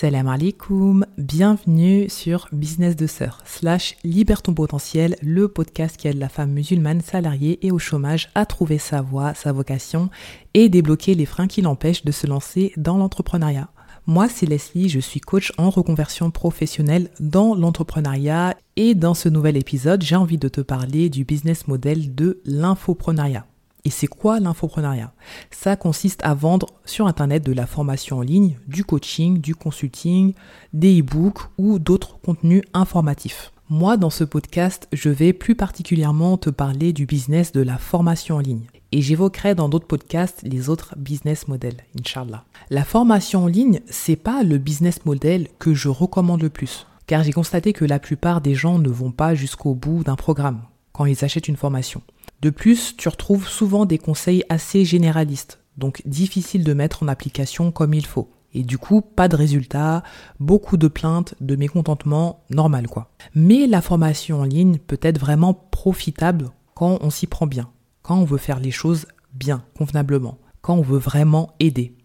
Salam alaikum, bienvenue sur Business de Sœur slash Libère ton potentiel, le podcast qui aide la femme musulmane salariée et au chômage à trouver sa voie, sa vocation et débloquer les freins qui l'empêchent de se lancer dans l'entrepreneuriat. Moi, c'est Leslie, je suis coach en reconversion professionnelle dans l'entrepreneuriat et dans ce nouvel épisode, j'ai envie de te parler du business model de l'infoprenariat. Et c'est quoi l'infoprenariat? Ça consiste à vendre sur Internet de la formation en ligne, du coaching, du consulting, des e-books ou d'autres contenus informatifs. Moi, dans ce podcast, je vais plus particulièrement te parler du business de la formation en ligne. Et j'évoquerai dans d'autres podcasts les autres business models, Inch'Allah. La formation en ligne, c'est pas le business model que je recommande le plus. Car j'ai constaté que la plupart des gens ne vont pas jusqu'au bout d'un programme quand ils achètent une formation. De plus, tu retrouves souvent des conseils assez généralistes, donc difficiles de mettre en application comme il faut. Et du coup, pas de résultats, beaucoup de plaintes, de mécontentement, normal quoi. Mais la formation en ligne peut être vraiment profitable quand on s'y prend bien, quand on veut faire les choses bien, convenablement, quand on veut vraiment aider.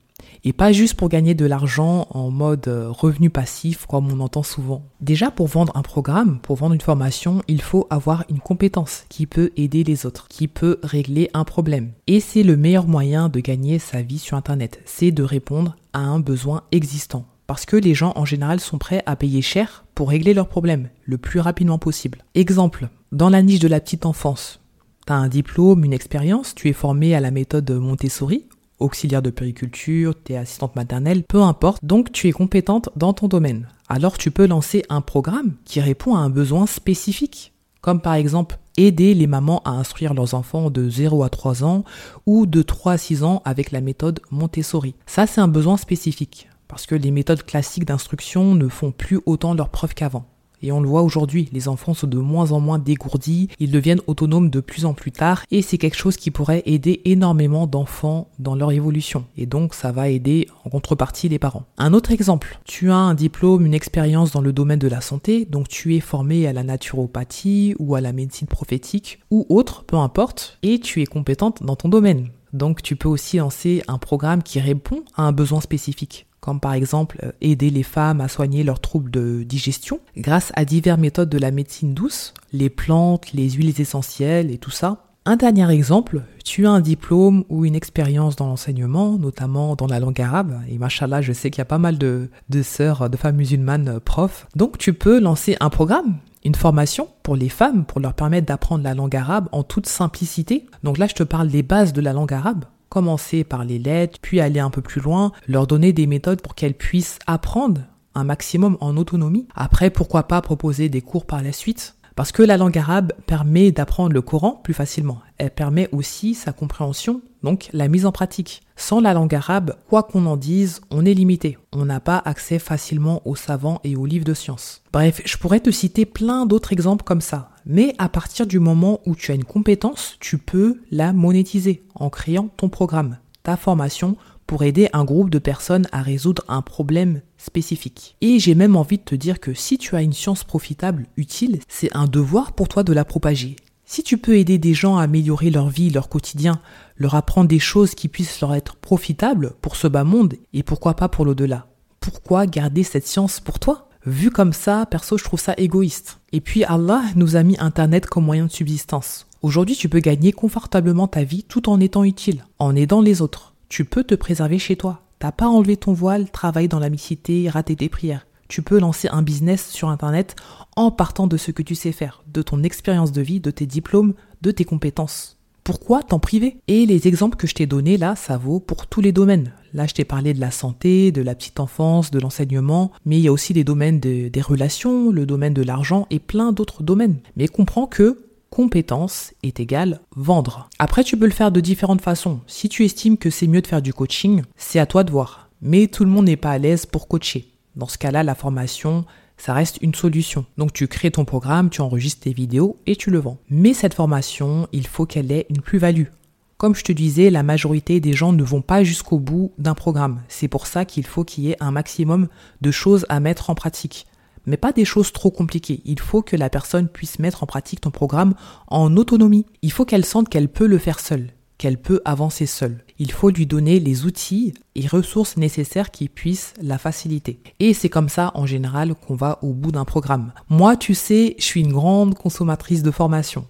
Et pas juste pour gagner de l'argent en mode euh, revenu passif comme on entend souvent. Déjà pour vendre un programme, pour vendre une formation, il faut avoir une compétence qui peut aider les autres, qui peut régler un problème. Et c'est le meilleur moyen de gagner sa vie sur Internet, c'est de répondre à un besoin existant. Parce que les gens en général sont prêts à payer cher pour régler leurs problèmes le plus rapidement possible. Exemple, dans la niche de la petite enfance, T'as un diplôme, une expérience, tu es formé à la méthode Montessori auxiliaire de périculture, tu es assistante maternelle, peu importe, donc tu es compétente dans ton domaine. Alors tu peux lancer un programme qui répond à un besoin spécifique, comme par exemple aider les mamans à instruire leurs enfants de 0 à 3 ans ou de 3 à 6 ans avec la méthode Montessori. Ça c'est un besoin spécifique, parce que les méthodes classiques d'instruction ne font plus autant leurs preuves qu'avant. Et on le voit aujourd'hui, les enfants sont de moins en moins dégourdis, ils deviennent autonomes de plus en plus tard, et c'est quelque chose qui pourrait aider énormément d'enfants dans leur évolution. Et donc ça va aider en contrepartie les parents. Un autre exemple, tu as un diplôme, une expérience dans le domaine de la santé, donc tu es formé à la naturopathie ou à la médecine prophétique ou autre, peu importe, et tu es compétente dans ton domaine. Donc tu peux aussi lancer un programme qui répond à un besoin spécifique comme par exemple euh, aider les femmes à soigner leurs troubles de digestion. Grâce à diverses méthodes de la médecine douce, les plantes, les huiles essentielles et tout ça. Un dernier exemple, tu as un diplôme ou une expérience dans l'enseignement, notamment dans la langue arabe, et machallah, je sais qu'il y a pas mal de, de sœurs, de femmes musulmanes euh, profs, donc tu peux lancer un programme une formation pour les femmes pour leur permettre d'apprendre la langue arabe en toute simplicité. Donc là, je te parle des bases de la langue arabe, commencer par les lettres, puis aller un peu plus loin, leur donner des méthodes pour qu'elles puissent apprendre un maximum en autonomie. Après, pourquoi pas proposer des cours par la suite parce que la langue arabe permet d'apprendre le Coran plus facilement. Elle permet aussi sa compréhension, donc la mise en pratique. Sans la langue arabe, quoi qu'on en dise, on est limité. On n'a pas accès facilement aux savants et aux livres de sciences. Bref, je pourrais te citer plein d'autres exemples comme ça. Mais à partir du moment où tu as une compétence, tu peux la monétiser en créant ton programme, ta formation pour aider un groupe de personnes à résoudre un problème spécifique. Et j'ai même envie de te dire que si tu as une science profitable, utile, c'est un devoir pour toi de la propager. Si tu peux aider des gens à améliorer leur vie, leur quotidien, leur apprendre des choses qui puissent leur être profitables pour ce bas monde et pourquoi pas pour l'au-delà, pourquoi garder cette science pour toi? Vu comme ça, perso, je trouve ça égoïste. Et puis Allah nous a mis Internet comme moyen de subsistance. Aujourd'hui, tu peux gagner confortablement ta vie tout en étant utile, en aidant les autres tu peux te préserver chez toi. T'as pas enlevé ton voile, travailler dans la mixité, rater tes prières. Tu peux lancer un business sur Internet en partant de ce que tu sais faire, de ton expérience de vie, de tes diplômes, de tes compétences. Pourquoi t'en priver? Et les exemples que je t'ai donnés là, ça vaut pour tous les domaines. Là, je t'ai parlé de la santé, de la petite enfance, de l'enseignement, mais il y a aussi les domaines des relations, le domaine de l'argent et plein d'autres domaines. Mais comprends que compétence est égal vendre. Après, tu peux le faire de différentes façons. Si tu estimes que c'est mieux de faire du coaching, c'est à toi de voir. Mais tout le monde n'est pas à l'aise pour coacher. Dans ce cas-là, la formation, ça reste une solution. Donc tu crées ton programme, tu enregistres tes vidéos et tu le vends. Mais cette formation, il faut qu'elle ait une plus-value. Comme je te disais, la majorité des gens ne vont pas jusqu'au bout d'un programme. C'est pour ça qu'il faut qu'il y ait un maximum de choses à mettre en pratique mais pas des choses trop compliquées. Il faut que la personne puisse mettre en pratique ton programme en autonomie. Il faut qu'elle sente qu'elle peut le faire seule, qu'elle peut avancer seule. Il faut lui donner les outils et ressources nécessaires qui puissent la faciliter. Et c'est comme ça, en général, qu'on va au bout d'un programme. Moi, tu sais, je suis une grande consommatrice de formation.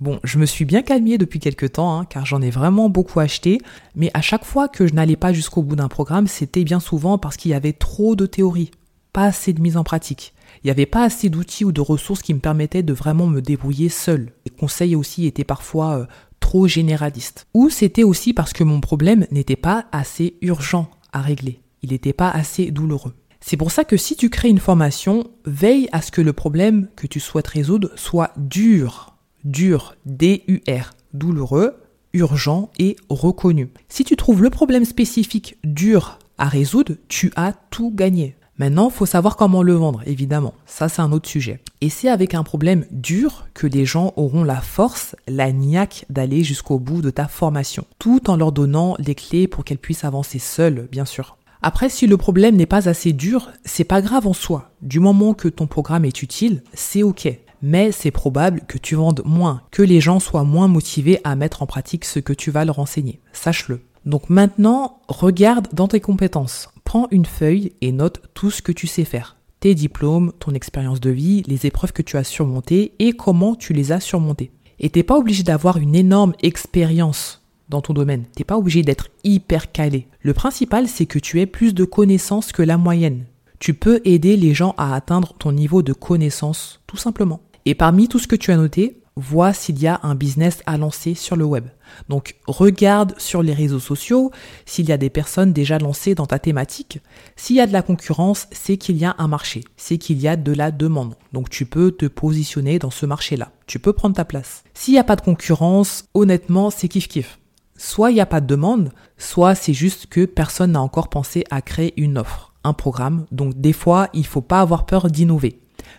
Bon, je me suis bien calmée depuis quelques temps, hein, car j'en ai vraiment beaucoup acheté, mais à chaque fois que je n'allais pas jusqu'au bout d'un programme, c'était bien souvent parce qu'il y avait trop de théorie, pas assez de mise en pratique. Il n'y avait pas assez d'outils ou de ressources qui me permettaient de vraiment me débrouiller seul. Les conseils aussi étaient parfois euh, trop généralistes. Ou c'était aussi parce que mon problème n'était pas assez urgent à régler. Il n'était pas assez douloureux. C'est pour ça que si tu crées une formation, veille à ce que le problème que tu souhaites résoudre soit dur dur, D-U-R, douloureux, urgent et reconnu. Si tu trouves le problème spécifique dur à résoudre, tu as tout gagné. Maintenant, faut savoir comment le vendre, évidemment. Ça, c'est un autre sujet. Et c'est avec un problème dur que les gens auront la force, la niaque d'aller jusqu'au bout de ta formation, tout en leur donnant les clés pour qu'elles puissent avancer seules, bien sûr. Après, si le problème n'est pas assez dur, c'est pas grave en soi. Du moment que ton programme est utile, c'est ok mais c'est probable que tu vendes moins, que les gens soient moins motivés à mettre en pratique ce que tu vas leur enseigner. Sache-le. Donc maintenant, regarde dans tes compétences. Prends une feuille et note tout ce que tu sais faire. Tes diplômes, ton expérience de vie, les épreuves que tu as surmontées et comment tu les as surmontées. Et t'es pas obligé d'avoir une énorme expérience dans ton domaine. T'es pas obligé d'être hyper calé. Le principal, c'est que tu aies plus de connaissances que la moyenne. Tu peux aider les gens à atteindre ton niveau de connaissance, tout simplement. Et parmi tout ce que tu as noté, vois s'il y a un business à lancer sur le web. Donc regarde sur les réseaux sociaux s'il y a des personnes déjà lancées dans ta thématique. S'il y a de la concurrence, c'est qu'il y a un marché, c'est qu'il y a de la demande. Donc tu peux te positionner dans ce marché-là. Tu peux prendre ta place. S'il n'y a pas de concurrence, honnêtement, c'est kiff kiff. Soit il n'y a pas de demande, soit c'est juste que personne n'a encore pensé à créer une offre, un programme. Donc des fois, il faut pas avoir peur d'innover.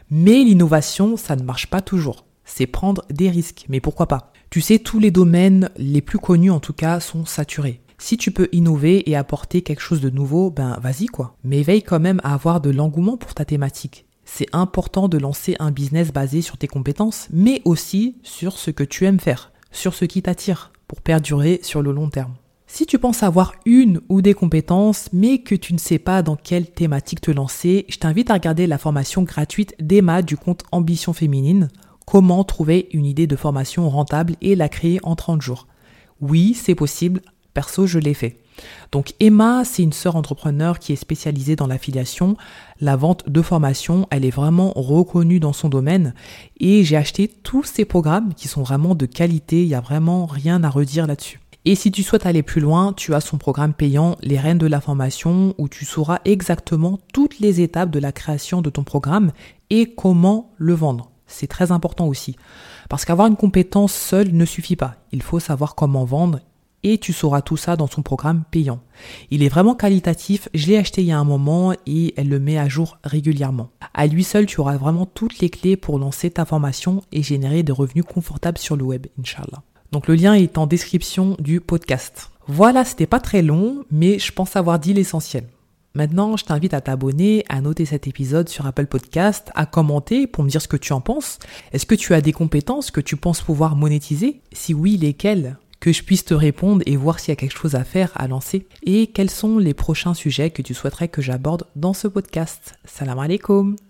Mais l'innovation, ça ne marche pas toujours. C'est prendre des risques. Mais pourquoi pas? Tu sais, tous les domaines, les plus connus en tout cas, sont saturés. Si tu peux innover et apporter quelque chose de nouveau, ben vas-y quoi. Mais veille quand même à avoir de l'engouement pour ta thématique. C'est important de lancer un business basé sur tes compétences, mais aussi sur ce que tu aimes faire, sur ce qui t'attire, pour perdurer sur le long terme. Si tu penses avoir une ou des compétences, mais que tu ne sais pas dans quelle thématique te lancer, je t'invite à regarder la formation gratuite d'Emma du compte Ambition Féminine, comment trouver une idée de formation rentable et la créer en 30 jours. Oui, c'est possible, perso je l'ai fait. Donc Emma, c'est une sœur entrepreneur qui est spécialisée dans l'affiliation, la vente de formation, elle est vraiment reconnue dans son domaine et j'ai acheté tous ses programmes qui sont vraiment de qualité, il n'y a vraiment rien à redire là-dessus. Et si tu souhaites aller plus loin, tu as son programme payant Les Reines de la formation où tu sauras exactement toutes les étapes de la création de ton programme et comment le vendre. C'est très important aussi. Parce qu'avoir une compétence seule ne suffit pas. Il faut savoir comment vendre et tu sauras tout ça dans son programme payant. Il est vraiment qualitatif, je l'ai acheté il y a un moment et elle le met à jour régulièrement. À lui seul, tu auras vraiment toutes les clés pour lancer ta formation et générer des revenus confortables sur le web, Inch'Allah. Donc le lien est en description du podcast. Voilà, c'était pas très long, mais je pense avoir dit l'essentiel. Maintenant, je t'invite à t'abonner, à noter cet épisode sur Apple Podcast, à commenter pour me dire ce que tu en penses. Est-ce que tu as des compétences que tu penses pouvoir monétiser? Si oui, lesquelles? Que je puisse te répondre et voir s'il y a quelque chose à faire, à lancer. Et quels sont les prochains sujets que tu souhaiterais que j'aborde dans ce podcast? Salam alaikum